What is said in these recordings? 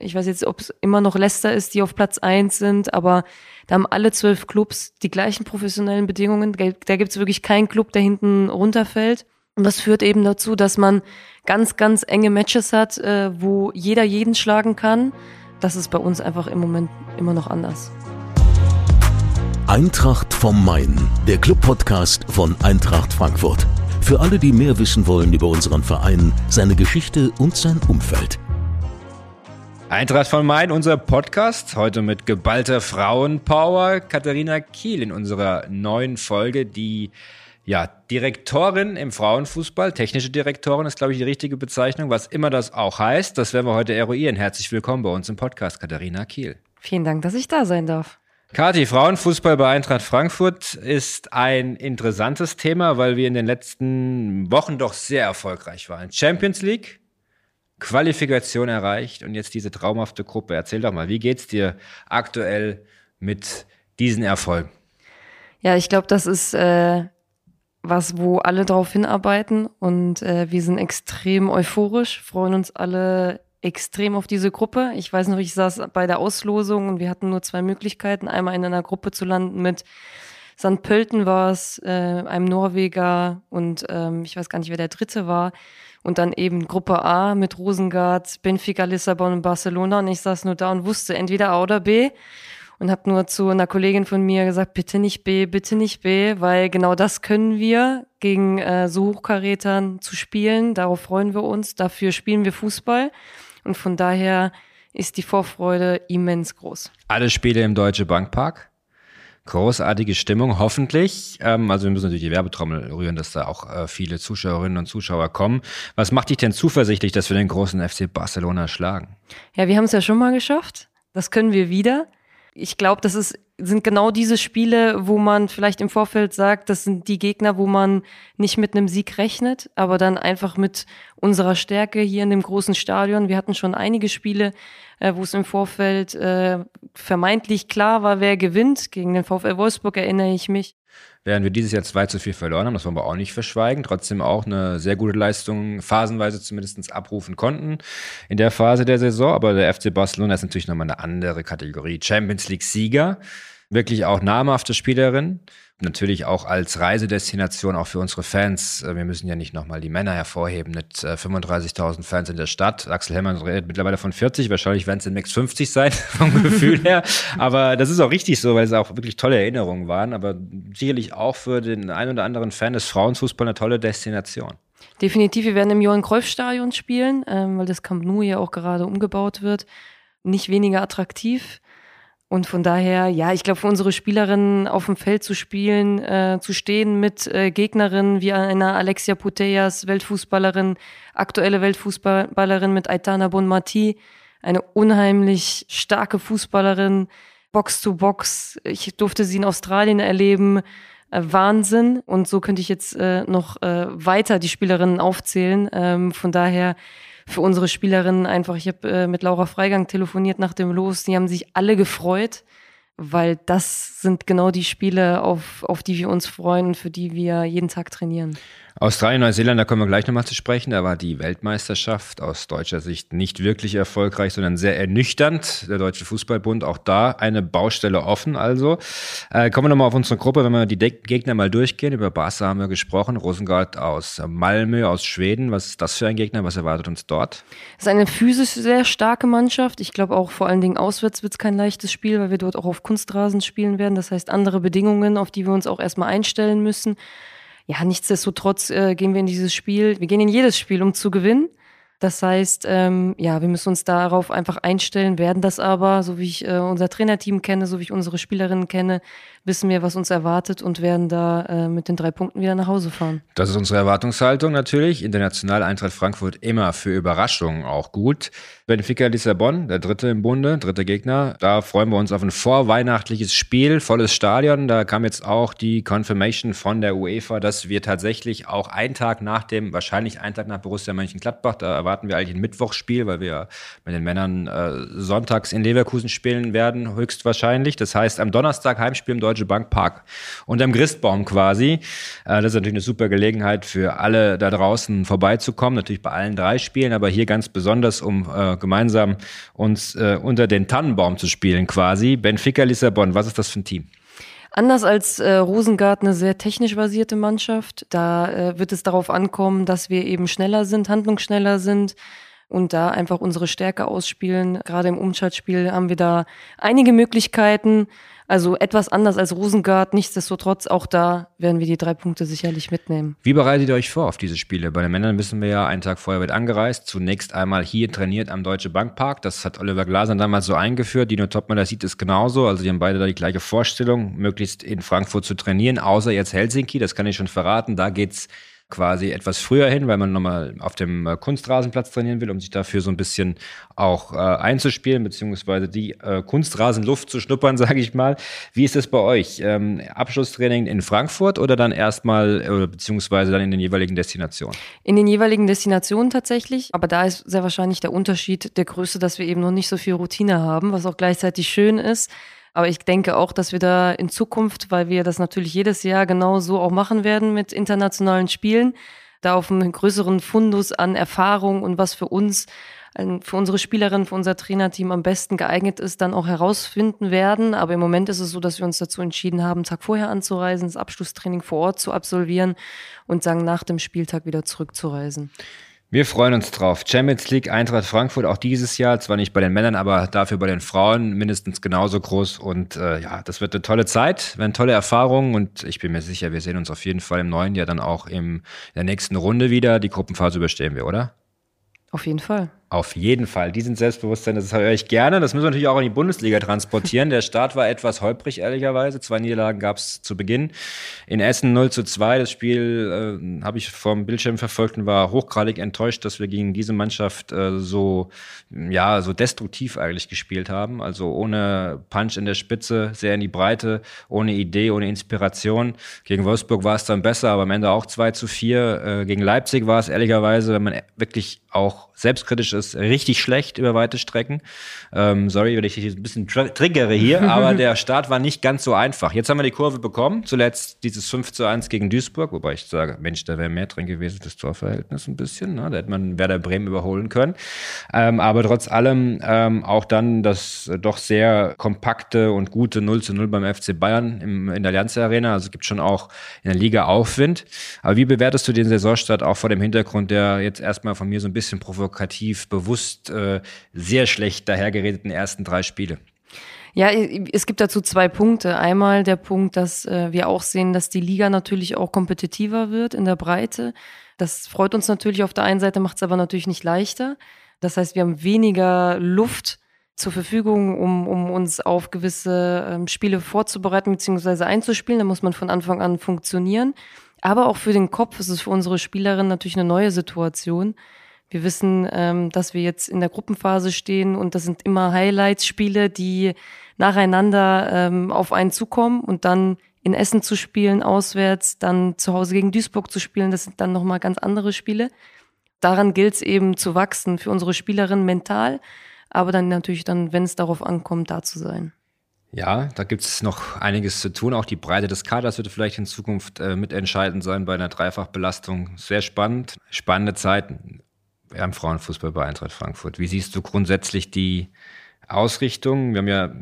Ich weiß jetzt, ob es immer noch Leicester ist, die auf Platz eins sind, aber da haben alle zwölf Clubs die gleichen professionellen Bedingungen. Da gibt es wirklich keinen Club, der hinten runterfällt. Und das führt eben dazu, dass man ganz, ganz enge Matches hat, äh, wo jeder jeden schlagen kann. Das ist bei uns einfach im Moment immer noch anders. Eintracht vom Main, der Club-Podcast von Eintracht Frankfurt. Für alle, die mehr wissen wollen über unseren Verein, seine Geschichte und sein Umfeld. Eintracht von Main, unser Podcast. Heute mit geballter Frauenpower. Katharina Kiel in unserer neuen Folge, die ja, Direktorin im Frauenfußball, technische Direktorin ist, glaube ich, die richtige Bezeichnung, was immer das auch heißt. Das werden wir heute eruieren. Herzlich willkommen bei uns im Podcast, Katharina Kiel. Vielen Dank, dass ich da sein darf. Kathi, Frauenfußball bei Eintracht Frankfurt ist ein interessantes Thema, weil wir in den letzten Wochen doch sehr erfolgreich waren. Champions League, Qualifikation erreicht und jetzt diese traumhafte Gruppe. Erzähl doch mal, wie geht's dir aktuell mit diesen Erfolgen? Ja, ich glaube, das ist äh, was, wo alle drauf hinarbeiten und äh, wir sind extrem euphorisch, freuen uns alle extrem auf diese Gruppe. Ich weiß noch, ich saß bei der Auslosung und wir hatten nur zwei Möglichkeiten, einmal in einer Gruppe zu landen mit St. Pölten war es, äh, einem Norweger und ähm, ich weiß gar nicht, wer der dritte war. Und dann eben Gruppe A mit Rosengard, Benfica, Lissabon und Barcelona. Und ich saß nur da und wusste entweder A oder B. Und habe nur zu einer Kollegin von mir gesagt, bitte nicht B, bitte nicht B, weil genau das können wir, gegen äh, so Hochkarätern zu spielen. Darauf freuen wir uns. Dafür spielen wir Fußball. Und von daher ist die Vorfreude immens groß. Alle Spiele im Deutsche Bankpark? Großartige Stimmung, hoffentlich. Ähm, also wir müssen natürlich die Werbetrommel rühren, dass da auch äh, viele Zuschauerinnen und Zuschauer kommen. Was macht dich denn zuversichtlich, dass wir den großen FC Barcelona schlagen? Ja, wir haben es ja schon mal geschafft. Das können wir wieder. Ich glaube, das ist, sind genau diese Spiele, wo man vielleicht im Vorfeld sagt, das sind die Gegner, wo man nicht mit einem Sieg rechnet, aber dann einfach mit unserer Stärke hier in dem großen Stadion. Wir hatten schon einige Spiele, äh, wo es im Vorfeld äh, vermeintlich klar war, wer gewinnt. Gegen den VfL Wolfsburg erinnere ich mich. Während wir dieses Jahr 2 zu 4 verloren haben, das wollen wir auch nicht verschweigen, trotzdem auch eine sehr gute Leistung phasenweise zumindest abrufen konnten in der Phase der Saison. Aber der FC Barcelona ist natürlich nochmal eine andere Kategorie. Champions League-Sieger, wirklich auch namhafte Spielerin natürlich auch als Reisedestination auch für unsere Fans. Äh, wir müssen ja nicht nochmal die Männer hervorheben mit 35.000 äh, Fans in der Stadt. Axel Hellmann redet mittlerweile von 40, wahrscheinlich werden es in Max 50 sein, vom Gefühl her. Aber das ist auch richtig so, weil es auch wirklich tolle Erinnerungen waren. Aber sicherlich auch für den einen oder anderen Fan des Frauenfußball eine tolle Destination. Definitiv, wir werden im Johann Cruyff Stadion spielen, ähm, weil das Camp Nou ja auch gerade umgebaut wird. Nicht weniger attraktiv. Und von daher, ja, ich glaube, für unsere Spielerinnen auf dem Feld zu spielen, äh, zu stehen mit äh, Gegnerinnen wie einer Alexia Putellas, Weltfußballerin, aktuelle Weltfußballerin mit Aitana Bonmati, eine unheimlich starke Fußballerin, Box to Box. Ich durfte sie in Australien erleben. Äh, Wahnsinn. Und so könnte ich jetzt äh, noch äh, weiter die Spielerinnen aufzählen. Ähm, von daher für unsere Spielerinnen einfach, ich habe äh, mit Laura Freigang telefoniert nach dem Los, die haben sich alle gefreut, weil das sind genau die Spiele, auf, auf die wir uns freuen und für die wir jeden Tag trainieren. Australien, Neuseeland, da kommen wir gleich nochmal zu sprechen. Da war die Weltmeisterschaft aus deutscher Sicht nicht wirklich erfolgreich, sondern sehr ernüchternd. Der Deutsche Fußballbund, auch da eine Baustelle offen. Also äh, kommen wir nochmal auf unsere Gruppe, wenn wir die De Gegner mal durchgehen. Über Barca haben wir gesprochen. Rosengard aus Malmö, aus Schweden. Was ist das für ein Gegner? Was erwartet uns dort? Es ist eine physisch sehr starke Mannschaft. Ich glaube auch vor allen Dingen auswärts wird es kein leichtes Spiel, weil wir dort auch auf Kunstrasen spielen werden. Das heißt andere Bedingungen, auf die wir uns auch erstmal einstellen müssen ja, nichtsdestotrotz äh, gehen wir in dieses Spiel, wir gehen in jedes Spiel, um zu gewinnen. Das heißt, ähm, ja, wir müssen uns darauf einfach einstellen, werden das aber, so wie ich äh, unser Trainerteam kenne, so wie ich unsere Spielerinnen kenne, wissen wir, was uns erwartet und werden da äh, mit den drei Punkten wieder nach Hause fahren. Das ist unsere Erwartungshaltung natürlich. International Eintracht Frankfurt immer für Überraschungen auch gut. Benfica Lissabon, der dritte im Bunde, dritte Gegner. Da freuen wir uns auf ein vorweihnachtliches Spiel, volles Stadion. Da kam jetzt auch die Confirmation von der UEFA, dass wir tatsächlich auch einen Tag nach dem, wahrscheinlich einen Tag nach Borussia Mönchengladbach, da erwarten wir eigentlich ein Mittwochsspiel, weil wir mit den Männern äh, sonntags in Leverkusen spielen werden, höchstwahrscheinlich. Das heißt, am Donnerstag Heimspiel im Deutsche Bank Park und am Christbaum quasi. Äh, das ist natürlich eine super Gelegenheit für alle da draußen vorbeizukommen, natürlich bei allen drei Spielen, aber hier ganz besonders, um äh, gemeinsam uns äh, unter den Tannenbaum zu spielen quasi. Benfica Lissabon, was ist das für ein Team? Anders als äh, Rosengart eine sehr technisch basierte Mannschaft. Da äh, wird es darauf ankommen, dass wir eben schneller sind, handlungsschneller sind und da einfach unsere Stärke ausspielen. Gerade im Umschaltspiel haben wir da einige Möglichkeiten. Also etwas anders als Rosengard. Nichtsdestotrotz, auch da werden wir die drei Punkte sicherlich mitnehmen. Wie bereitet ihr euch vor auf diese Spiele? Bei den Männern wissen wir ja, einen Tag vorher wird angereist. Zunächst einmal hier trainiert am Deutsche Bankpark. Das hat Oliver Glaser damals so eingeführt. Dino Topmüller sieht es genauso. Also die haben beide da die gleiche Vorstellung, möglichst in Frankfurt zu trainieren, außer jetzt Helsinki. Das kann ich schon verraten. Da geht's quasi etwas früher hin, weil man nochmal auf dem äh, Kunstrasenplatz trainieren will, um sich dafür so ein bisschen auch äh, einzuspielen, beziehungsweise die äh, Kunstrasenluft zu schnuppern, sage ich mal. Wie ist es bei euch? Ähm, Abschlusstraining in Frankfurt oder dann erstmal, äh, beziehungsweise dann in den jeweiligen Destinationen? In den jeweiligen Destinationen tatsächlich, aber da ist sehr wahrscheinlich der Unterschied der Größe, dass wir eben noch nicht so viel Routine haben, was auch gleichzeitig schön ist. Aber ich denke auch, dass wir da in Zukunft, weil wir das natürlich jedes Jahr genau so auch machen werden mit internationalen Spielen, da auf einen größeren Fundus an Erfahrung und was für uns, für unsere Spielerinnen, für unser Trainerteam am besten geeignet ist, dann auch herausfinden werden. Aber im Moment ist es so, dass wir uns dazu entschieden haben, einen Tag vorher anzureisen, das Abschlusstraining vor Ort zu absolvieren und sagen, nach dem Spieltag wieder zurückzureisen. Wir freuen uns drauf. Champions League Eintracht Frankfurt auch dieses Jahr, zwar nicht bei den Männern, aber dafür bei den Frauen mindestens genauso groß. Und äh, ja, das wird eine tolle Zeit, werden tolle Erfahrungen und ich bin mir sicher, wir sehen uns auf jeden Fall im neuen Jahr dann auch im, in der nächsten Runde wieder. Die Gruppenphase überstehen wir, oder? Auf jeden Fall. Auf jeden Fall. Diesen Selbstbewusstsein, das höre ich gerne. Das müssen wir natürlich auch in die Bundesliga transportieren. Der Start war etwas holprig, ehrlicherweise. Zwei Niederlagen gab es zu Beginn. In Essen 0 zu 2. Das Spiel äh, habe ich vom Bildschirm verfolgt und war hochgradig enttäuscht, dass wir gegen diese Mannschaft äh, so, ja, so destruktiv eigentlich gespielt haben. Also ohne Punch in der Spitze, sehr in die Breite, ohne Idee, ohne Inspiration. Gegen Wolfsburg war es dann besser, aber am Ende auch 2 zu 4. Äh, gegen Leipzig war es ehrlicherweise, wenn man wirklich auch selbstkritisch ist, richtig schlecht über weite Strecken. Ähm, sorry, wenn ich dich ein bisschen tr triggere hier, aber der Start war nicht ganz so einfach. Jetzt haben wir die Kurve bekommen, zuletzt dieses 5 zu 1 gegen Duisburg, wobei ich sage, Mensch, da wäre mehr drin gewesen, das Torverhältnis ein bisschen. Ne? Da hätte man Werder Bremen überholen können. Ähm, aber trotz allem ähm, auch dann das doch sehr kompakte und gute 0 zu 0 beim FC Bayern im, in der Allianz Arena. Also es gibt schon auch in der Liga Aufwind. Aber wie bewertest du den Saisonstart auch vor dem Hintergrund, der jetzt erstmal von mir so ein bisschen provokativ bewusst äh, sehr schlecht dahergeredeten ersten drei Spiele. Ja, es gibt dazu zwei Punkte. Einmal der Punkt, dass äh, wir auch sehen, dass die Liga natürlich auch kompetitiver wird in der Breite. Das freut uns natürlich auf der einen Seite, macht es aber natürlich nicht leichter. Das heißt, wir haben weniger Luft zur Verfügung, um, um uns auf gewisse ähm, Spiele vorzubereiten bzw. einzuspielen. Da muss man von Anfang an funktionieren. Aber auch für den Kopf ist es für unsere Spielerinnen natürlich eine neue Situation. Wir wissen, ähm, dass wir jetzt in der Gruppenphase stehen und das sind immer Highlights-Spiele, die nacheinander ähm, auf einen zukommen und dann in Essen zu spielen, auswärts, dann zu Hause gegen Duisburg zu spielen, das sind dann nochmal ganz andere Spiele. Daran gilt es eben zu wachsen für unsere Spielerinnen mental, aber dann natürlich dann, wenn es darauf ankommt, da zu sein. Ja, da gibt es noch einiges zu tun. Auch die Breite des Kaders wird vielleicht in Zukunft äh, mitentscheidend sein bei einer Dreifachbelastung. Sehr spannend, spannende Zeiten im Frauenfußball bei Eintracht Frankfurt. Wie siehst du grundsätzlich die Ausrichtung? Wir haben ja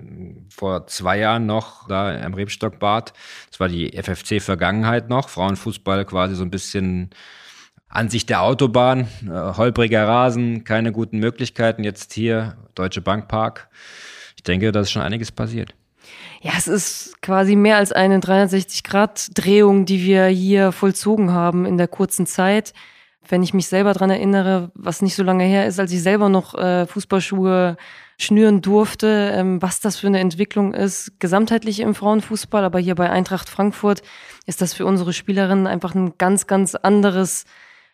vor zwei Jahren noch da im Rebstockbad, das war die FFC-Vergangenheit noch, Frauenfußball quasi so ein bisschen Ansicht der Autobahn, äh, holpriger Rasen, keine guten Möglichkeiten. Jetzt hier Deutsche Bankpark. Ich denke, da ist schon einiges passiert. Ja, es ist quasi mehr als eine 360-Grad-Drehung, die wir hier vollzogen haben in der kurzen Zeit wenn ich mich selber dran erinnere, was nicht so lange her ist, als ich selber noch äh, Fußballschuhe schnüren durfte, ähm, was das für eine Entwicklung ist, gesamtheitlich im Frauenfußball, aber hier bei Eintracht Frankfurt ist das für unsere Spielerinnen einfach ein ganz, ganz anderes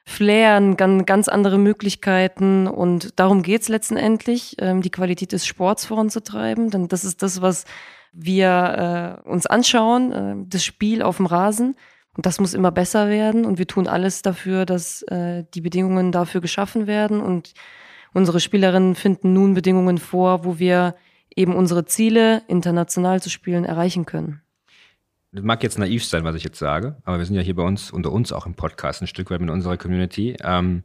Flair, ganz, ganz andere Möglichkeiten. Und darum geht's letztendlich, ähm, die Qualität des Sports voranzutreiben, denn das ist das, was wir äh, uns anschauen, äh, das Spiel auf dem Rasen Und das muss immer besser werden und wir tun alles dafür, dass äh, die Bedingungen dafür geschaffen werden und unsere Spielerinnen finden nun Bedingungen vor, wo wir eben unsere Ziele, international zu spielen, erreichen können. Das mag jetzt naiv sein, was ich jetzt sage, aber wir sind ja hier bei uns, unter uns auch im Podcast, ein Stück weit mit unserer Community. Ähm,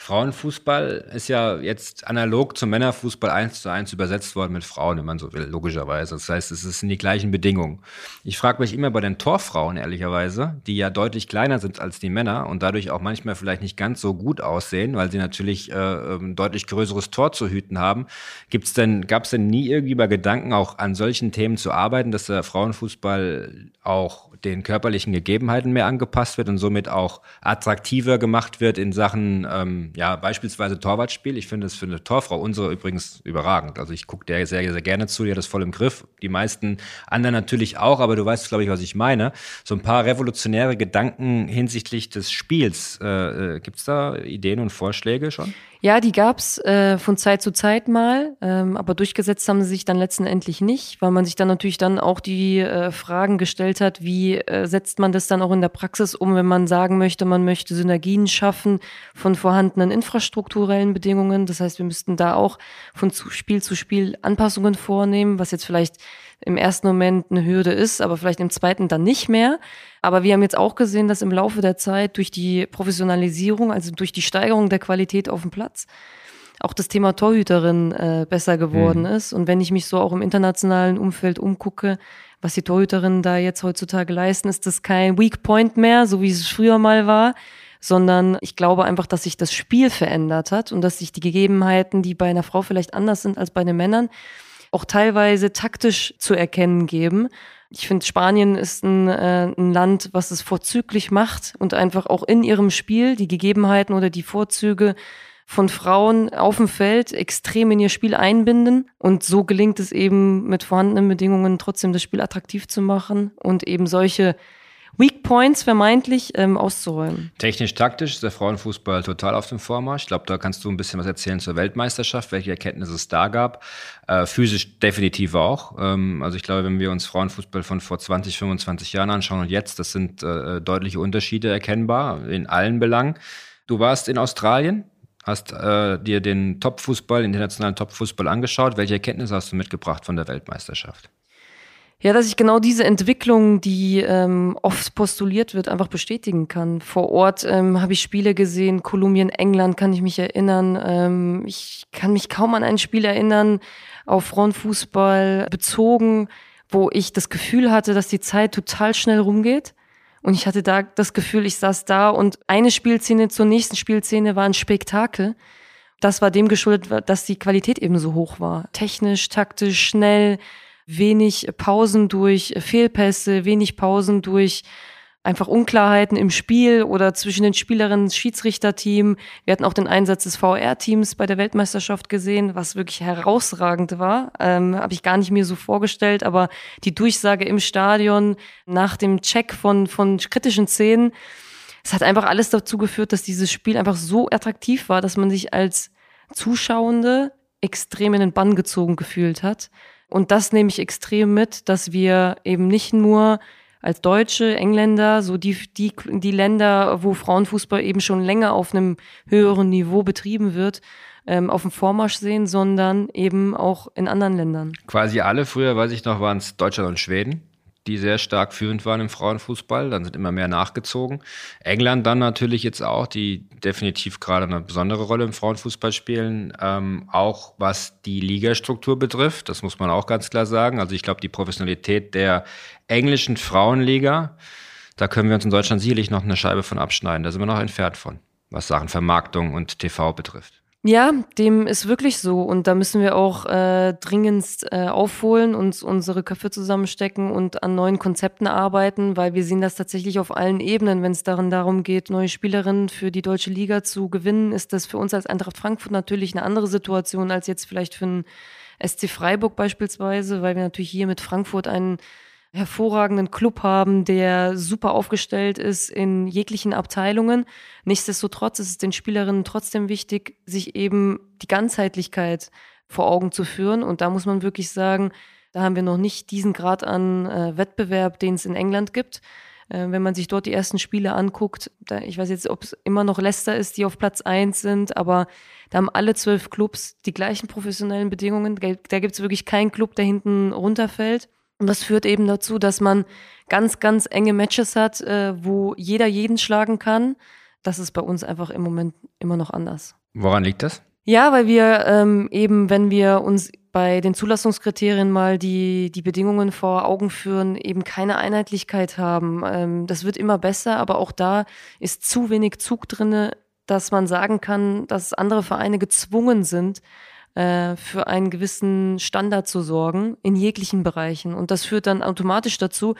Frauenfußball ist ja jetzt analog zum Männerfußball eins zu eins übersetzt worden mit Frauen, wenn man so will, logischerweise. Das heißt, es sind die gleichen Bedingungen. Ich frage mich immer bei den Torfrauen, ehrlicherweise, die ja deutlich kleiner sind als die Männer und dadurch auch manchmal vielleicht nicht ganz so gut aussehen, weil sie natürlich äh, ein deutlich größeres Tor zu hüten haben. Gibt's denn, gab es denn nie irgendwie mal Gedanken, auch an solchen Themen zu arbeiten, dass der Frauenfußball auch den körperlichen Gegebenheiten mehr angepasst wird und somit auch attraktiver gemacht wird in Sachen, ähm, ja, beispielsweise Torwartspiel. Ich finde es für eine Torfrau, unsere übrigens, überragend. Also ich gucke der sehr, sehr gerne zu, die hat das voll im Griff. Die meisten anderen natürlich auch, aber du weißt, glaube ich, was ich meine. So ein paar revolutionäre Gedanken hinsichtlich des Spiels. Äh, äh, Gibt es da Ideen und Vorschläge schon? Ja, die gab's äh, von Zeit zu Zeit mal, ähm, aber durchgesetzt haben sie sich dann letztendlich nicht, weil man sich dann natürlich dann auch die äh, Fragen gestellt hat, wie äh, setzt man das dann auch in der Praxis um, wenn man sagen möchte, man möchte Synergien schaffen von vorhandenen infrastrukturellen Bedingungen. Das heißt, wir müssten da auch von Spiel zu Spiel Anpassungen vornehmen, was jetzt vielleicht im ersten Moment eine Hürde ist, aber vielleicht im zweiten dann nicht mehr. Aber wir haben jetzt auch gesehen, dass im Laufe der Zeit durch die Professionalisierung, also durch die Steigerung der Qualität auf dem Platz, auch das Thema Torhüterin äh, besser geworden mhm. ist. Und wenn ich mich so auch im internationalen Umfeld umgucke, was die Torhüterinnen da jetzt heutzutage leisten, ist das kein Weak Point mehr, so wie es früher mal war, sondern ich glaube einfach, dass sich das Spiel verändert hat und dass sich die Gegebenheiten, die bei einer Frau vielleicht anders sind als bei den Männern, auch teilweise taktisch zu erkennen geben. Ich finde, Spanien ist ein, äh, ein Land, was es vorzüglich macht und einfach auch in ihrem Spiel die Gegebenheiten oder die Vorzüge von Frauen auf dem Feld extrem in ihr Spiel einbinden. Und so gelingt es eben mit vorhandenen Bedingungen trotzdem das Spiel attraktiv zu machen und eben solche Weak Points vermeintlich ähm, auszuräumen. Technisch-taktisch ist der Frauenfußball total auf dem Vormarsch. Ich glaube, da kannst du ein bisschen was erzählen zur Weltmeisterschaft, welche Erkenntnisse es da gab. Äh, physisch definitiv auch. Ähm, also ich glaube, wenn wir uns Frauenfußball von vor 20, 25 Jahren anschauen und jetzt, das sind äh, deutliche Unterschiede erkennbar in allen Belangen. Du warst in Australien, hast äh, dir den Topfußball, den internationalen Topfußball angeschaut. Welche Erkenntnisse hast du mitgebracht von der Weltmeisterschaft? Ja, dass ich genau diese Entwicklung, die ähm, oft postuliert wird, einfach bestätigen kann. Vor Ort ähm, habe ich Spiele gesehen, Kolumbien, England kann ich mich erinnern. Ähm, ich kann mich kaum an ein Spiel erinnern, auf Frauenfußball bezogen, wo ich das Gefühl hatte, dass die Zeit total schnell rumgeht. Und ich hatte da das Gefühl, ich saß da und eine Spielszene zur nächsten Spielszene war ein Spektakel. Das war dem geschuldet, dass die Qualität eben so hoch war. Technisch, taktisch, schnell wenig Pausen durch Fehlpässe, wenig Pausen durch einfach Unklarheiten im Spiel oder zwischen den Spielerinnen, Schiedsrichterteam. Wir hatten auch den Einsatz des VR-Teams bei der Weltmeisterschaft gesehen, was wirklich herausragend war. Ähm, Habe ich gar nicht mir so vorgestellt, aber die Durchsage im Stadion nach dem Check von, von kritischen Szenen, es hat einfach alles dazu geführt, dass dieses Spiel einfach so attraktiv war, dass man sich als Zuschauende extrem in den Bann gezogen gefühlt hat. Und das nehme ich extrem mit, dass wir eben nicht nur als Deutsche, Engländer, so die, die, die Länder, wo Frauenfußball eben schon länger auf einem höheren Niveau betrieben wird, ähm, auf dem Vormarsch sehen, sondern eben auch in anderen Ländern. Quasi alle, früher weiß ich noch, waren es Deutschland und Schweden die sehr stark führend waren im Frauenfußball. Dann sind immer mehr nachgezogen. England dann natürlich jetzt auch, die definitiv gerade eine besondere Rolle im Frauenfußball spielen. Ähm, auch was die Ligastruktur betrifft, das muss man auch ganz klar sagen. Also ich glaube, die Professionalität der englischen Frauenliga, da können wir uns in Deutschland sicherlich noch eine Scheibe von abschneiden. Da sind wir noch entfernt von, was Sachen Vermarktung und TV betrifft. Ja, dem ist wirklich so. Und da müssen wir auch äh, dringendst äh, aufholen, uns unsere Köpfe zusammenstecken und an neuen Konzepten arbeiten, weil wir sehen das tatsächlich auf allen Ebenen. Wenn es darin darum geht, neue Spielerinnen für die deutsche Liga zu gewinnen, ist das für uns als Eintracht Frankfurt natürlich eine andere Situation als jetzt vielleicht für einen SC Freiburg beispielsweise, weil wir natürlich hier mit Frankfurt einen hervorragenden Club haben, der super aufgestellt ist in jeglichen Abteilungen. Nichtsdestotrotz ist es den Spielerinnen trotzdem wichtig, sich eben die Ganzheitlichkeit vor Augen zu führen. Und da muss man wirklich sagen, da haben wir noch nicht diesen Grad an äh, Wettbewerb, den es in England gibt. Äh, wenn man sich dort die ersten Spiele anguckt, da, ich weiß jetzt, ob es immer noch Leicester ist, die auf Platz eins sind, aber da haben alle zwölf Clubs die gleichen professionellen Bedingungen. Da gibt es wirklich keinen Club, der hinten runterfällt. Und das führt eben dazu, dass man ganz, ganz enge Matches hat, äh, wo jeder jeden schlagen kann. Das ist bei uns einfach im Moment immer noch anders. Woran liegt das? Ja, weil wir ähm, eben, wenn wir uns bei den Zulassungskriterien mal die, die Bedingungen vor Augen führen, eben keine Einheitlichkeit haben. Ähm, das wird immer besser, aber auch da ist zu wenig Zug drinne, dass man sagen kann, dass andere Vereine gezwungen sind, äh, für einen gewissen Standard zu sorgen in jeglichen Bereichen. Und das führt dann automatisch dazu,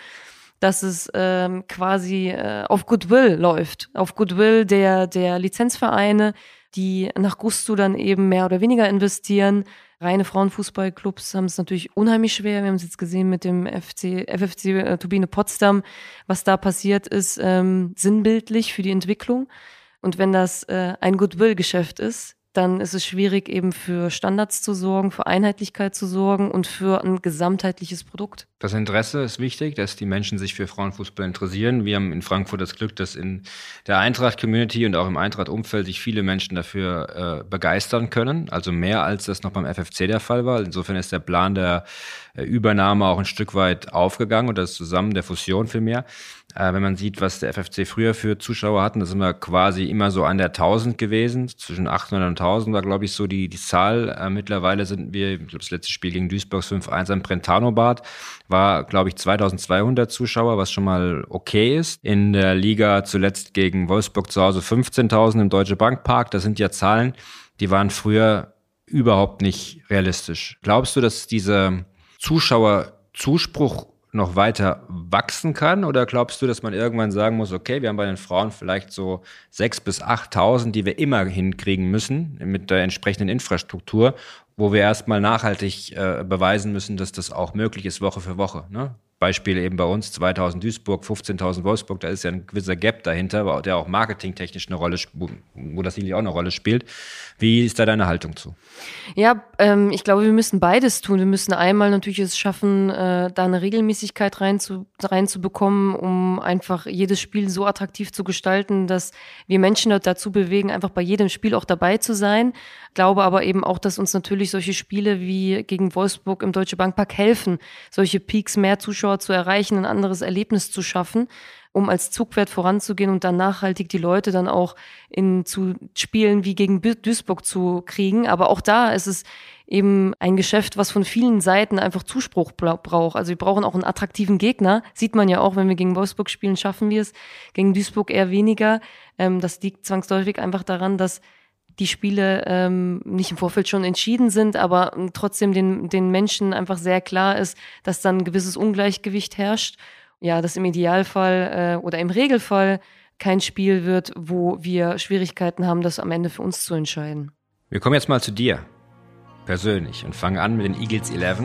dass es ähm, quasi äh, auf Goodwill läuft, auf Goodwill der, der Lizenzvereine, die nach Gusto dann eben mehr oder weniger investieren. Reine Frauenfußballclubs haben es natürlich unheimlich schwer. Wir haben es jetzt gesehen mit dem FC, FFC äh, Turbine Potsdam, was da passiert ist, ähm, sinnbildlich für die Entwicklung. Und wenn das äh, ein Goodwill-Geschäft ist, dann ist es schwierig, eben für Standards zu sorgen, für Einheitlichkeit zu sorgen und für ein gesamtheitliches Produkt. Das Interesse ist wichtig, dass die Menschen sich für Frauenfußball interessieren. Wir haben in Frankfurt das Glück, dass in der Eintracht-Community und auch im Eintracht-Umfeld sich viele Menschen dafür äh, begeistern können. Also mehr als das noch beim FFC der Fall war. Insofern ist der Plan der äh, Übernahme auch ein Stück weit aufgegangen und das Zusammen der Fusion vielmehr. Äh, wenn man sieht, was der FFC früher für Zuschauer hatten, da sind wir quasi immer so an der 1000 gewesen. Zwischen 800 und 1000 war, glaube ich, so die, die Zahl. Äh, mittlerweile sind wir, ich glaube, das letzte Spiel gegen Duisburg 5-1 am Brentano-Bad war, glaube ich, 2200 Zuschauer, was schon mal okay ist. In der Liga zuletzt gegen Wolfsburg zu Hause 15.000 im Deutsche Bankpark. Das sind ja Zahlen, die waren früher überhaupt nicht realistisch. Glaubst du, dass dieser Zuschauerzuspruch noch weiter wachsen kann? Oder glaubst du, dass man irgendwann sagen muss, okay, wir haben bei den Frauen vielleicht so 6.000 bis 8.000, die wir immer hinkriegen müssen mit der entsprechenden Infrastruktur, wo wir erstmal nachhaltig äh, beweisen müssen, dass das auch möglich ist, Woche für Woche. Ne? Beispiele eben bei uns, 2000 Duisburg, 15.000 Wolfsburg, da ist ja ein gewisser Gap dahinter, der auch marketingtechnisch eine Rolle, wo das sicherlich auch eine Rolle spielt. Wie ist da deine Haltung zu? Ja, ähm, ich glaube, wir müssen beides tun. Wir müssen einmal natürlich es schaffen, äh, da eine Regelmäßigkeit rein zu, reinzubekommen, um einfach jedes Spiel so attraktiv zu gestalten, dass wir Menschen dazu bewegen, einfach bei jedem Spiel auch dabei zu sein. Glaube aber eben auch, dass uns natürlich solche Spiele wie gegen Wolfsburg im Deutsche Bankpark helfen, solche Peaks mehr Zuschauer zu erreichen, ein anderes Erlebnis zu schaffen um als Zugwert voranzugehen und dann nachhaltig die Leute dann auch in zu Spielen wie gegen Duisburg zu kriegen. Aber auch da ist es eben ein Geschäft, was von vielen Seiten einfach Zuspruch braucht. Also wir brauchen auch einen attraktiven Gegner. Sieht man ja auch, wenn wir gegen Wolfsburg spielen, schaffen wir es. Gegen Duisburg eher weniger. Ähm, das liegt zwangsläufig einfach daran, dass die Spiele ähm, nicht im Vorfeld schon entschieden sind, aber trotzdem den, den Menschen einfach sehr klar ist, dass dann ein gewisses Ungleichgewicht herrscht ja, das im Idealfall äh, oder im Regelfall kein Spiel wird, wo wir Schwierigkeiten haben, das am Ende für uns zu entscheiden. Wir kommen jetzt mal zu dir persönlich und fangen an mit den Eagles 11.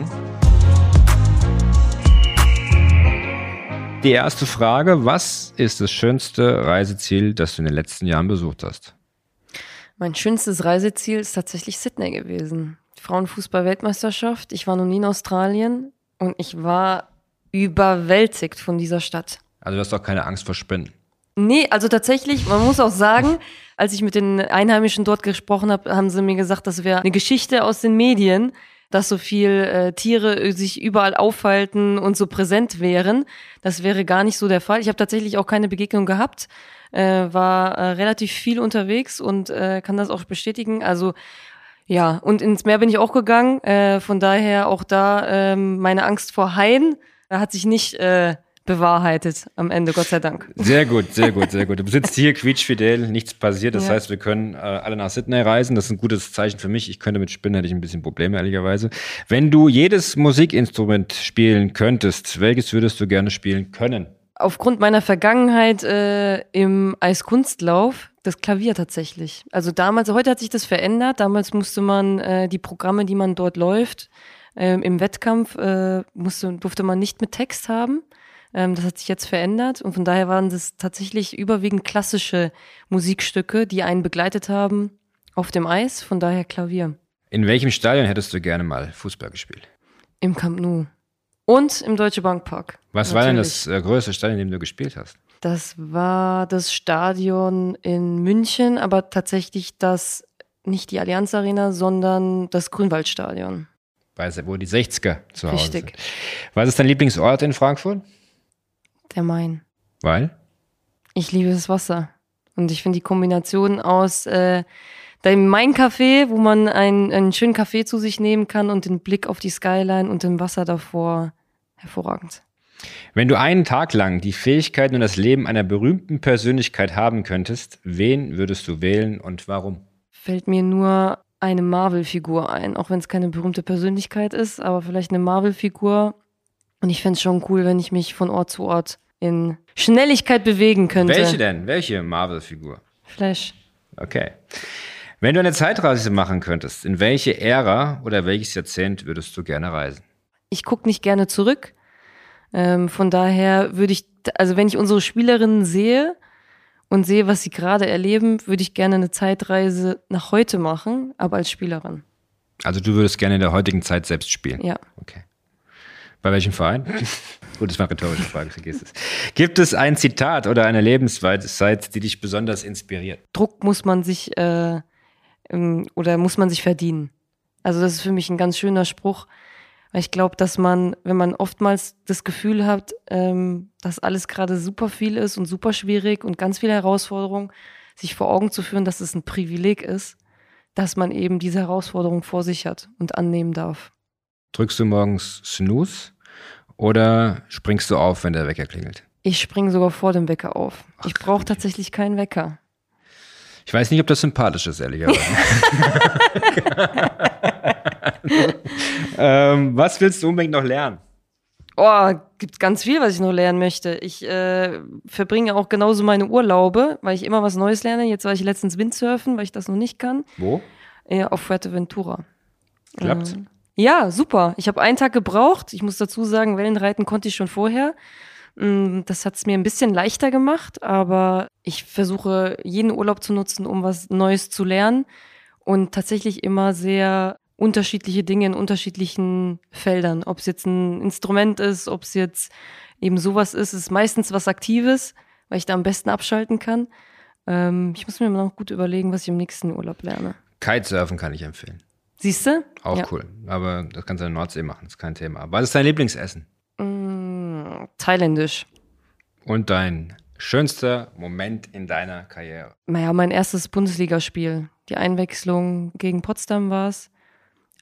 Die erste Frage, was ist das schönste Reiseziel, das du in den letzten Jahren besucht hast? Mein schönstes Reiseziel ist tatsächlich Sydney gewesen. Frauenfußball-Weltmeisterschaft. Ich war noch nie in Australien und ich war überwältigt von dieser Stadt. Also du hast doch keine Angst vor Spinnen. Nee, also tatsächlich, man muss auch sagen, als ich mit den Einheimischen dort gesprochen habe, haben sie mir gesagt, das wäre eine Geschichte aus den Medien, dass so viel äh, Tiere sich überall aufhalten und so präsent wären. Das wäre gar nicht so der Fall. Ich habe tatsächlich auch keine Begegnung gehabt, äh, war äh, relativ viel unterwegs und äh, kann das auch bestätigen. Also ja, und ins Meer bin ich auch gegangen. Äh, von daher auch da äh, meine Angst vor Haien hat sich nicht äh, bewahrheitet am Ende, Gott sei Dank. Sehr gut, sehr gut, sehr gut. Du sitzt hier quietschfidel, nichts passiert. Das ja. heißt, wir können äh, alle nach Sydney reisen. Das ist ein gutes Zeichen für mich. Ich könnte mit Spinnen, hätte ich ein bisschen Probleme, ehrlicherweise. Wenn du jedes Musikinstrument spielen könntest, welches würdest du gerne spielen können? Aufgrund meiner Vergangenheit äh, im Eiskunstlauf das Klavier tatsächlich. Also damals, heute hat sich das verändert. Damals musste man äh, die Programme, die man dort läuft, ähm, Im Wettkampf äh, musste, durfte man nicht mit Text haben. Ähm, das hat sich jetzt verändert und von daher waren das tatsächlich überwiegend klassische Musikstücke, die einen begleitet haben auf dem Eis, von daher Klavier. In welchem Stadion hättest du gerne mal Fußball gespielt? Im Camp Nou. Und im Deutsche Bank Park. Was war denn das äh, größte Stadion, in dem du gespielt hast? Das war das Stadion in München, aber tatsächlich das, nicht die Allianz Arena, sondern das Grünwaldstadion. Weiß wo die 60er zu Hause Richtig. sind. Was ist dein Lieblingsort in Frankfurt? Der Main. Weil? Ich liebe das Wasser. Und ich finde die Kombination aus äh, dem Main-Café, wo man einen, einen schönen Kaffee zu sich nehmen kann und den Blick auf die Skyline und dem Wasser davor hervorragend. Wenn du einen Tag lang die Fähigkeiten und das Leben einer berühmten Persönlichkeit haben könntest, wen würdest du wählen und warum? Fällt mir nur eine Marvel-Figur ein, auch wenn es keine berühmte Persönlichkeit ist, aber vielleicht eine Marvel-Figur. Und ich fände es schon cool, wenn ich mich von Ort zu Ort in Schnelligkeit bewegen könnte. Welche denn? Welche Marvel-Figur? Flash. Okay. Wenn du eine Zeitreise machen könntest, in welche Ära oder welches Jahrzehnt würdest du gerne reisen? Ich gucke nicht gerne zurück. Ähm, von daher würde ich, also wenn ich unsere Spielerinnen sehe und sehe, was sie gerade erleben, würde ich gerne eine Zeitreise nach heute machen, aber als Spielerin. Also du würdest gerne in der heutigen Zeit selbst spielen? Ja. Okay. Bei welchem Verein? Gut, das war eine rhetorische Frage, vergiss es. Gibt es ein Zitat oder eine Lebensweisheit, die dich besonders inspiriert? Druck muss man sich äh, oder muss man sich verdienen. Also das ist für mich ein ganz schöner Spruch, weil ich glaube, dass man, wenn man oftmals das Gefühl hat, ähm, dass alles gerade super viel ist und super schwierig und ganz viele Herausforderungen, sich vor Augen zu führen, dass es ein Privileg ist, dass man eben diese Herausforderung vor sich hat und annehmen darf. Drückst du morgens Snooze oder springst du auf, wenn der Wecker klingelt? Ich springe sogar vor dem Wecker auf. Ach, ich brauche tatsächlich keinen Wecker. Ich weiß nicht, ob das sympathisch ist, ehrlicherweise. ähm, was willst du unbedingt noch lernen? Oh, gibt ganz viel, was ich noch lernen möchte. Ich äh, verbringe auch genauso meine Urlaube, weil ich immer was Neues lerne. Jetzt war ich letztens Windsurfen, weil ich das noch nicht kann. Wo? Äh, auf Fuerteventura. Klappt's? Ähm, ja, super. Ich habe einen Tag gebraucht. Ich muss dazu sagen, Wellenreiten konnte ich schon vorher. Mm, das hat es mir ein bisschen leichter gemacht, aber ich versuche jeden Urlaub zu nutzen, um was Neues zu lernen und tatsächlich immer sehr unterschiedliche Dinge in unterschiedlichen Feldern. Ob es jetzt ein Instrument ist, ob es jetzt eben sowas ist, ist meistens was Aktives, weil ich da am besten abschalten kann. Ähm, ich muss mir noch gut überlegen, was ich im nächsten Urlaub lerne. Kitesurfen kann ich empfehlen. Siehst du? Auch ja. cool. Aber das kannst du in der Nordsee machen, ist kein Thema. Was ist dein Lieblingsessen? Mm, thailändisch. Und dein schönster Moment in deiner Karriere? Naja, mein erstes Bundesligaspiel. Die Einwechslung gegen Potsdam war es.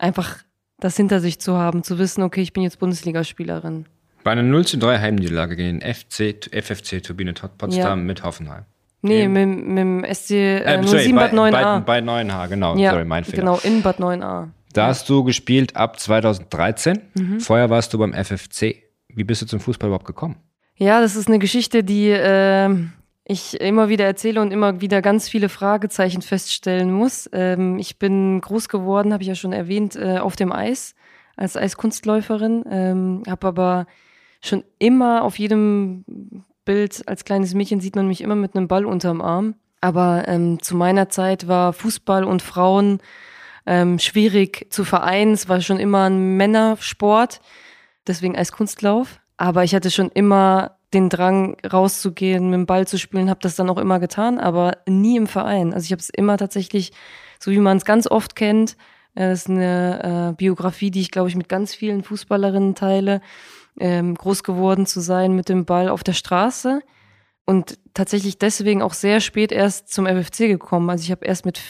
Einfach das hinter sich zu haben, zu wissen, okay, ich bin jetzt Bundesligaspielerin. Bei einer 0 zu 3 Heimniederlage gegen den FC, FFC Turbine Potsdam ja. mit Hoffenheim. Nee, mit, mit dem SC äh, äh, 07 Bad 9a. Bei, bei 9H, genau. Ja, sorry, mein Fehler. Genau, in Bad 9a. Da hast du gespielt ab 2013. Mhm. Vorher warst du beim FFC. Wie bist du zum Fußball überhaupt gekommen? Ja, das ist eine Geschichte, die äh, ich immer wieder erzähle und immer wieder ganz viele Fragezeichen feststellen muss. Ähm, ich bin groß geworden, habe ich ja schon erwähnt, äh, auf dem Eis als Eiskunstläuferin, ähm, habe aber schon immer auf jedem Bild als kleines Mädchen sieht man mich immer mit einem Ball unterm Arm. Aber ähm, zu meiner Zeit war Fußball und Frauen ähm, schwierig zu vereinen. Es war schon immer ein Männersport, deswegen als Kunstlauf. Aber ich hatte schon immer den Drang, rauszugehen, mit dem Ball zu spielen, habe das dann auch immer getan, aber nie im Verein. Also ich habe es immer tatsächlich, so wie man es ganz oft kennt, äh, das ist eine äh, Biografie, die ich, glaube ich, mit ganz vielen Fußballerinnen teile ähm, groß geworden zu sein mit dem Ball auf der Straße und tatsächlich deswegen auch sehr spät erst zum FFC gekommen. Also ich habe erst mit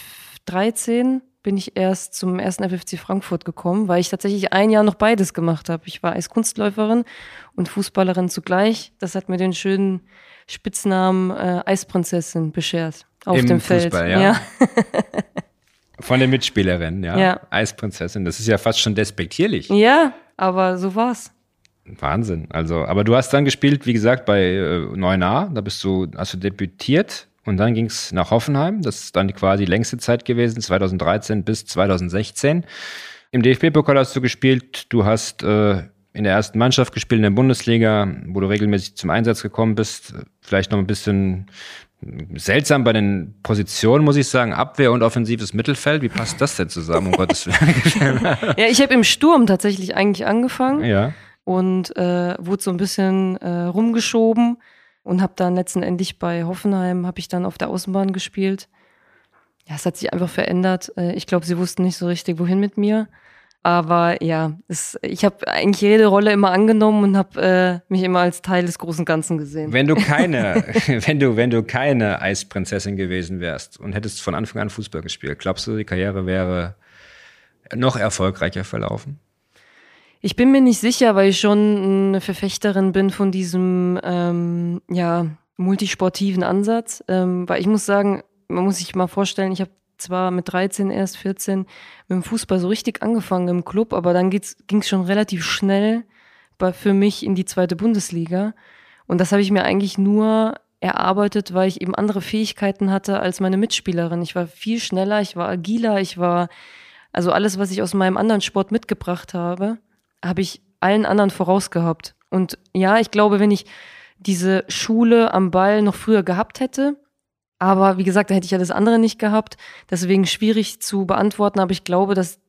13 bin ich erst zum ersten FFC Frankfurt gekommen, weil ich tatsächlich ein Jahr noch beides gemacht habe. Ich war als Kunstläuferin und Fußballerin zugleich. Das hat mir den schönen Spitznamen äh, Eisprinzessin beschert auf Im dem Feld. Fußball, ja. ja. Von der Mitspielerin, ja. Ja. Eisprinzessin, das ist ja fast schon despektierlich. ja, aber so war's. Wahnsinn. Also, aber du hast dann gespielt, wie gesagt, bei äh, 9a, da bist du, hast du debütiert und dann ging es nach Hoffenheim. Das ist dann quasi die längste Zeit gewesen, 2013 bis 2016. Im DFB-Pokal hast du gespielt, du hast äh, in der ersten Mannschaft gespielt in der Bundesliga, wo du regelmäßig zum Einsatz gekommen bist. Vielleicht noch ein bisschen seltsam bei den Positionen, muss ich sagen. Abwehr und offensives Mittelfeld. Wie passt das denn zusammen, um Gottes Willen? ja, ich habe im Sturm tatsächlich eigentlich angefangen. Ja. Und äh, wurde so ein bisschen äh, rumgeschoben und habe dann letztendlich bei Hoffenheim, habe ich dann auf der Außenbahn gespielt. Ja, es hat sich einfach verändert. Äh, ich glaube, sie wussten nicht so richtig, wohin mit mir. Aber ja, es, ich habe eigentlich jede Rolle immer angenommen und habe äh, mich immer als Teil des großen Ganzen gesehen. Wenn du keine, wenn du, wenn du keine Eisprinzessin gewesen wärst und hättest von Anfang an Fußball gespielt, glaubst du, die Karriere wäre noch erfolgreicher verlaufen? Ich bin mir nicht sicher, weil ich schon eine Verfechterin bin von diesem ähm, ja, multisportiven Ansatz. Ähm, weil ich muss sagen, man muss sich mal vorstellen, ich habe zwar mit 13, erst 14 mit dem Fußball so richtig angefangen im Club, aber dann ging es schon relativ schnell bei, für mich in die zweite Bundesliga. Und das habe ich mir eigentlich nur erarbeitet, weil ich eben andere Fähigkeiten hatte als meine Mitspielerin. Ich war viel schneller, ich war agiler, ich war, also alles, was ich aus meinem anderen Sport mitgebracht habe, habe ich allen anderen vorausgehabt. Und ja, ich glaube, wenn ich diese Schule am Ball noch früher gehabt hätte, aber wie gesagt, da hätte ich ja das andere nicht gehabt. Deswegen schwierig zu beantworten, aber ich glaube, dass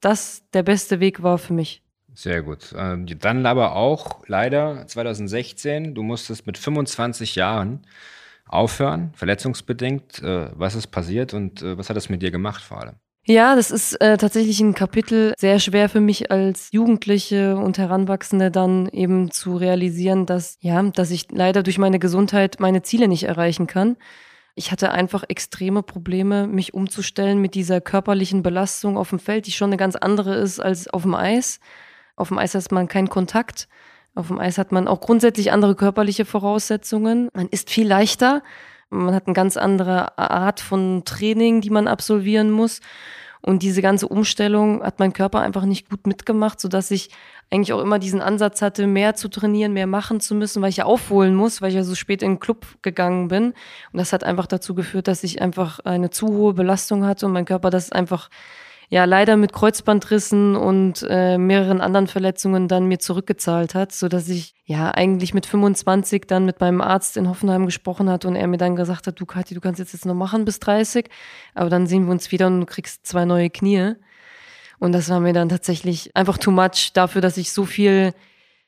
das der beste Weg war für mich. Sehr gut. Ähm, dann aber auch leider 2016, du musstest mit 25 Jahren aufhören, verletzungsbedingt. Äh, was ist passiert und äh, was hat das mit dir gemacht vor allem? Ja, das ist äh, tatsächlich ein Kapitel sehr schwer für mich als Jugendliche und Heranwachsende dann eben zu realisieren, dass ja, dass ich leider durch meine Gesundheit meine Ziele nicht erreichen kann. Ich hatte einfach extreme Probleme, mich umzustellen mit dieser körperlichen Belastung auf dem Feld, die schon eine ganz andere ist als auf dem Eis. Auf dem Eis hat man keinen Kontakt. Auf dem Eis hat man auch grundsätzlich andere körperliche Voraussetzungen. Man ist viel leichter. Man hat eine ganz andere Art von Training, die man absolvieren muss. Und diese ganze Umstellung hat mein Körper einfach nicht gut mitgemacht, sodass ich eigentlich auch immer diesen Ansatz hatte, mehr zu trainieren, mehr machen zu müssen, weil ich ja aufholen muss, weil ich ja so spät in den Club gegangen bin. Und das hat einfach dazu geführt, dass ich einfach eine zu hohe Belastung hatte und mein Körper das einfach ja leider mit Kreuzbandrissen und äh, mehreren anderen Verletzungen dann mir zurückgezahlt hat, so dass ich ja eigentlich mit 25 dann mit meinem Arzt in Hoffenheim gesprochen hat und er mir dann gesagt hat, du Kathi, du kannst jetzt jetzt noch machen bis 30, aber dann sehen wir uns wieder und du kriegst zwei neue Knie. Und das war mir dann tatsächlich einfach too much dafür, dass ich so viel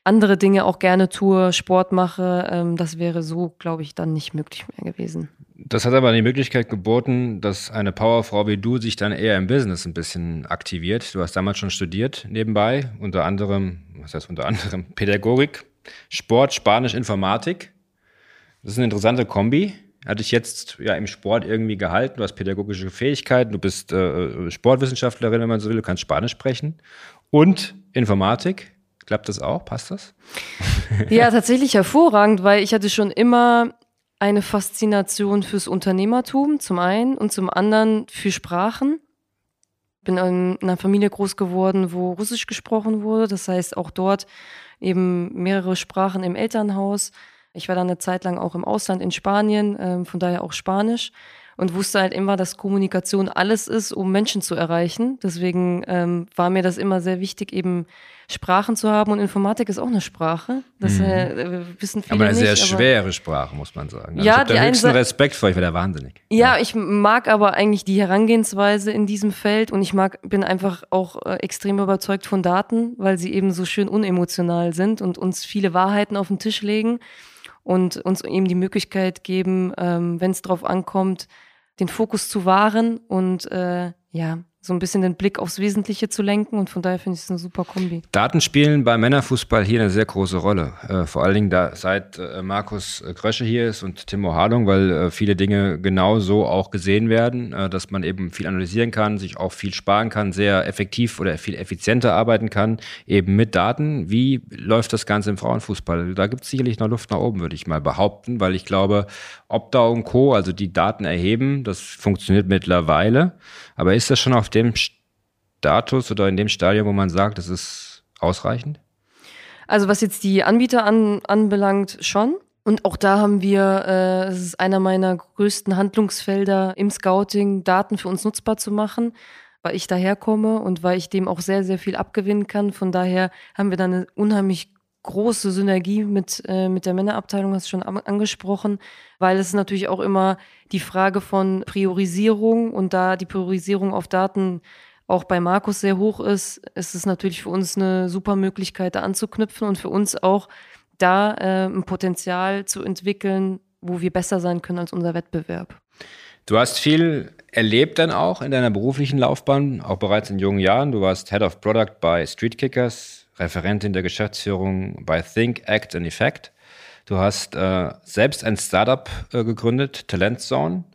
andere Dinge auch gerne tue, Sport mache. Ähm, das wäre so, glaube ich, dann nicht möglich mehr gewesen. Das hat aber die Möglichkeit geboten, dass eine Powerfrau wie du sich dann eher im Business ein bisschen aktiviert. Du hast damals schon studiert nebenbei, unter anderem, was heißt unter anderem, Pädagogik, Sport, Spanisch, Informatik. Das ist eine interessante Kombi. Hatte ich jetzt ja im Sport irgendwie gehalten. Du hast pädagogische Fähigkeiten, du bist äh, Sportwissenschaftlerin, wenn man so will, du kannst Spanisch sprechen. Und Informatik. Klappt das auch? Passt das? Ja, tatsächlich hervorragend, weil ich hatte schon immer eine Faszination fürs Unternehmertum, zum einen, und zum anderen für Sprachen. Bin in einer Familie groß geworden, wo Russisch gesprochen wurde. Das heißt, auch dort eben mehrere Sprachen im Elternhaus. Ich war dann eine Zeit lang auch im Ausland in Spanien, äh, von daher auch Spanisch und wusste halt immer, dass Kommunikation alles ist, um Menschen zu erreichen. Deswegen ähm, war mir das immer sehr wichtig, eben Sprachen zu haben und Informatik ist auch eine Sprache. Das Mhm. äh, wissen viele Aber eine nicht. sehr schwere Sprache, muss man sagen. Also Ja, ich habe einen höchsten Respekt vor, ich wäre da wahnsinnig. Ja, ich mag aber eigentlich die Herangehensweise in diesem Feld und ich mag, bin einfach auch äh, extrem überzeugt von Daten, weil sie eben so schön unemotional sind und uns viele Wahrheiten auf den Tisch legen und uns eben die Möglichkeit geben, ähm, wenn es drauf ankommt, den Fokus zu wahren und äh, ja, so ein bisschen den Blick aufs Wesentliche zu lenken und von daher finde ich es eine super Kombi. Daten spielen beim Männerfußball hier eine sehr große Rolle. Äh, vor allen Dingen da, seit äh, Markus Krösche hier ist und Timo Hartung, weil äh, viele Dinge genau so auch gesehen werden, äh, dass man eben viel analysieren kann, sich auch viel sparen kann, sehr effektiv oder viel effizienter arbeiten kann, eben mit Daten. Wie läuft das Ganze im Frauenfußball? Da gibt es sicherlich noch Luft nach oben, würde ich mal behaupten, weil ich glaube, Opta und Co., also die Daten erheben, das funktioniert mittlerweile. Aber ist das schon auf dem Status oder in dem Stadium, wo man sagt, das ist ausreichend? Also was jetzt die Anbieter an, anbelangt, schon. Und auch da haben wir, äh, es ist einer meiner größten Handlungsfelder im Scouting, Daten für uns nutzbar zu machen, weil ich daherkomme und weil ich dem auch sehr, sehr viel abgewinnen kann. Von daher haben wir da eine unheimlich große Synergie mit, äh, mit der Männerabteilung, hast du schon angesprochen, weil es natürlich auch immer die Frage von Priorisierung und da die Priorisierung auf Daten auch bei Markus sehr hoch ist, ist es natürlich für uns eine super Möglichkeit, da anzuknüpfen und für uns auch da äh, ein Potenzial zu entwickeln, wo wir besser sein können als unser Wettbewerb. Du hast viel erlebt dann auch in deiner beruflichen Laufbahn, auch bereits in jungen Jahren. Du warst Head of Product bei Street Kickers, Referentin der Geschäftsführung bei Think, Act and Effect. Du hast äh, selbst ein Startup äh, gegründet, Talent Zone,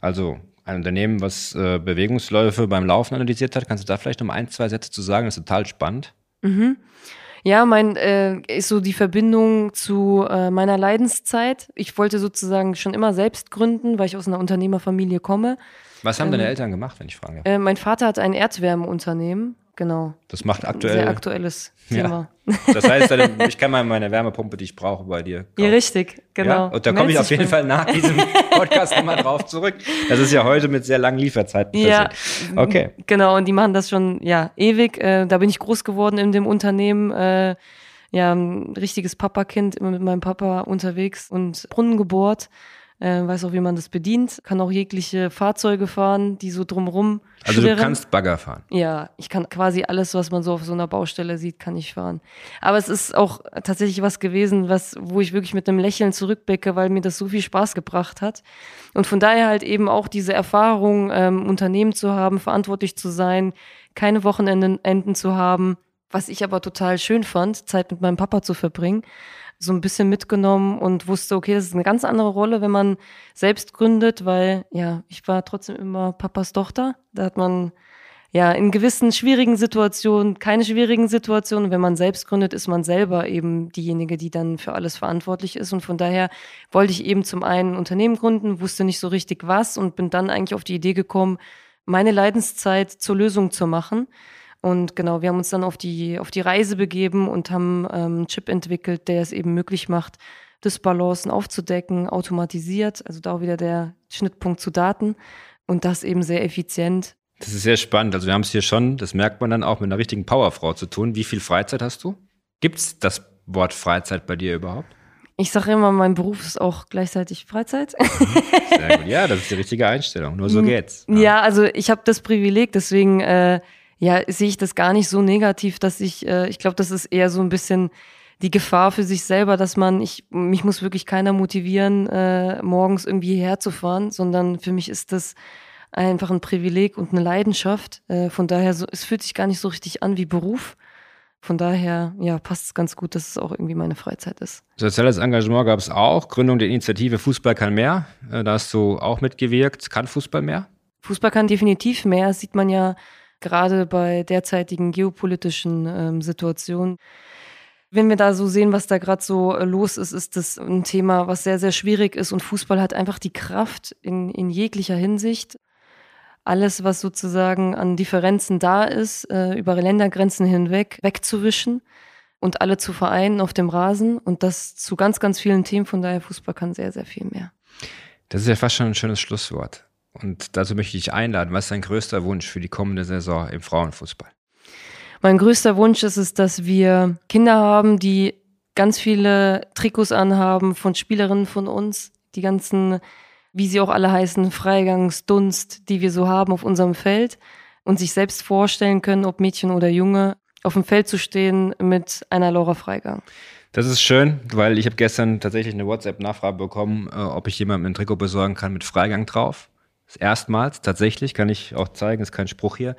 also ein Unternehmen, was äh, Bewegungsläufe beim Laufen analysiert hat. Kannst du da vielleicht noch ein, zwei Sätze zu sagen? Das ist total spannend. Mhm. Ja, mein äh, ist so die Verbindung zu äh, meiner Leidenszeit. Ich wollte sozusagen schon immer selbst gründen, weil ich aus einer Unternehmerfamilie komme. Was haben ähm, deine Eltern gemacht, wenn ich frage? Äh, mein Vater hat ein Erdwärmeunternehmen Genau. Das macht aktuell. Sehr aktuelles Thema. Ja. Das heißt, ich kann mal meine Wärmepumpe, die ich brauche, bei dir. Kaufen. Ja, richtig, genau. Ja? Und da komme ich auf jeden Fall nach diesem Podcast nochmal drauf zurück. Das ist ja heute mit sehr langen Lieferzeiten. Ja, okay. Genau, und die machen das schon, ja, ewig. Äh, da bin ich groß geworden in dem Unternehmen. Äh, ja, ein richtiges Papakind, immer mit meinem Papa unterwegs und Brunnen gebohrt äh, weiß auch, wie man das bedient, kann auch jegliche Fahrzeuge fahren, die so drumrum Also schwirren. du kannst Bagger fahren? Ja, ich kann quasi alles, was man so auf so einer Baustelle sieht, kann ich fahren. Aber es ist auch tatsächlich was gewesen, was, wo ich wirklich mit einem Lächeln zurückblicke, weil mir das so viel Spaß gebracht hat. Und von daher halt eben auch diese Erfahrung, ähm, Unternehmen zu haben, verantwortlich zu sein, keine Wochenenden zu haben, was ich aber total schön fand, Zeit mit meinem Papa zu verbringen so ein bisschen mitgenommen und wusste, okay, das ist eine ganz andere Rolle, wenn man selbst gründet, weil ja, ich war trotzdem immer Papas Tochter. Da hat man ja in gewissen schwierigen Situationen keine schwierigen Situationen. Wenn man selbst gründet, ist man selber eben diejenige, die dann für alles verantwortlich ist. Und von daher wollte ich eben zum einen ein Unternehmen gründen, wusste nicht so richtig was und bin dann eigentlich auf die Idee gekommen, meine Leidenszeit zur Lösung zu machen. Und genau, wir haben uns dann auf die, auf die Reise begeben und haben ähm, einen Chip entwickelt, der es eben möglich macht, Dysbalancen aufzudecken, automatisiert, also da auch wieder der Schnittpunkt zu Daten und das eben sehr effizient. Das ist sehr spannend. Also wir haben es hier schon, das merkt man dann auch mit einer richtigen Powerfrau zu tun. Wie viel Freizeit hast du? Gibt es das Wort Freizeit bei dir überhaupt? Ich sage immer, mein Beruf ist auch gleichzeitig Freizeit. Sehr gut. Ja, das ist die richtige Einstellung. Nur so geht's. Ja, ja also ich habe das Privileg, deswegen äh, ja, sehe ich das gar nicht so negativ, dass ich, äh, ich glaube, das ist eher so ein bisschen die Gefahr für sich selber, dass man, ich, mich muss wirklich keiner motivieren, äh, morgens irgendwie herzufahren, sondern für mich ist das einfach ein Privileg und eine Leidenschaft. Äh, von daher, so, es fühlt sich gar nicht so richtig an wie Beruf. Von daher, ja, passt es ganz gut, dass es auch irgendwie meine Freizeit ist. Soziales Engagement gab es auch, Gründung der Initiative Fußball kann mehr. Äh, da hast du auch mitgewirkt. Kann Fußball mehr? Fußball kann definitiv mehr. Das sieht man ja gerade bei derzeitigen geopolitischen ähm, Situationen. Wenn wir da so sehen, was da gerade so äh, los ist, ist das ein Thema, was sehr, sehr schwierig ist. Und Fußball hat einfach die Kraft in, in jeglicher Hinsicht. Alles, was sozusagen an Differenzen da ist, äh, über Ländergrenzen hinweg wegzuwischen und alle zu vereinen auf dem Rasen. Und das zu ganz, ganz vielen Themen. Von daher, Fußball kann sehr, sehr viel mehr. Das ist ja fast schon ein schönes Schlusswort. Und dazu möchte ich dich einladen. Was ist dein größter Wunsch für die kommende Saison im Frauenfußball? Mein größter Wunsch ist es, dass wir Kinder haben, die ganz viele Trikots anhaben von Spielerinnen von uns, die ganzen, wie sie auch alle heißen, Freigangsdunst, die wir so haben auf unserem Feld und sich selbst vorstellen können, ob Mädchen oder Junge, auf dem Feld zu stehen mit einer Laura Freigang. Das ist schön, weil ich habe gestern tatsächlich eine WhatsApp-Nachfrage bekommen, äh, ob ich jemandem ein Trikot besorgen kann mit Freigang drauf. Erstmals, tatsächlich, kann ich auch zeigen, ist kein Spruch hier.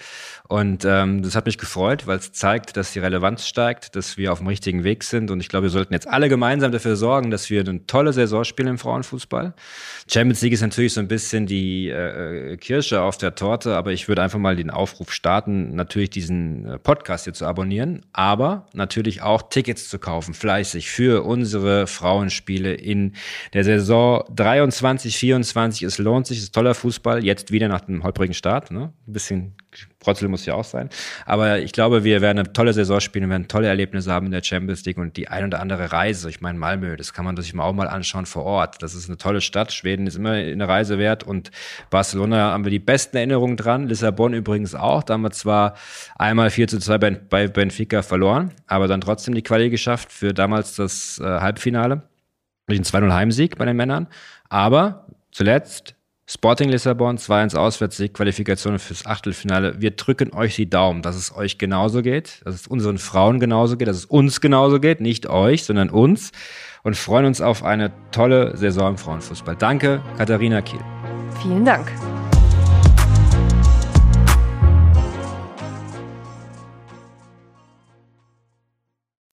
Und ähm, das hat mich gefreut, weil es zeigt, dass die Relevanz steigt, dass wir auf dem richtigen Weg sind. Und ich glaube, wir sollten jetzt alle gemeinsam dafür sorgen, dass wir eine tolle Saison spielen im Frauenfußball. Champions League ist natürlich so ein bisschen die äh, Kirsche auf der Torte, aber ich würde einfach mal den Aufruf starten, natürlich diesen äh, Podcast hier zu abonnieren, aber natürlich auch Tickets zu kaufen, fleißig für unsere Frauenspiele in der Saison 23, 24. Es lohnt sich, es ist toller Fußball. Fußball, jetzt wieder nach dem holprigen Start. Ne? Ein bisschen Protzel muss ja auch sein. Aber ich glaube, wir werden eine tolle Saison spielen, wir werden tolle Erlebnisse haben in der Champions League und die ein oder andere Reise. Ich meine, Malmö, das kann man sich auch mal anschauen vor Ort. Das ist eine tolle Stadt. Schweden ist immer eine Reise wert und Barcelona haben wir die besten Erinnerungen dran. Lissabon übrigens auch. Da haben wir zwar einmal 4 zu 2 bei Benfica verloren, aber dann trotzdem die Quali geschafft für damals das äh, Halbfinale. Durch einen 2-0 Heimsieg bei den Männern. Aber zuletzt Sporting Lissabon, 2-1 Auswärtssieg, Qualifikation fürs Achtelfinale. Wir drücken euch die Daumen, dass es euch genauso geht, dass es unseren Frauen genauso geht, dass es uns genauso geht, nicht euch, sondern uns und freuen uns auf eine tolle Saison im Frauenfußball. Danke, Katharina Kiel. Vielen Dank.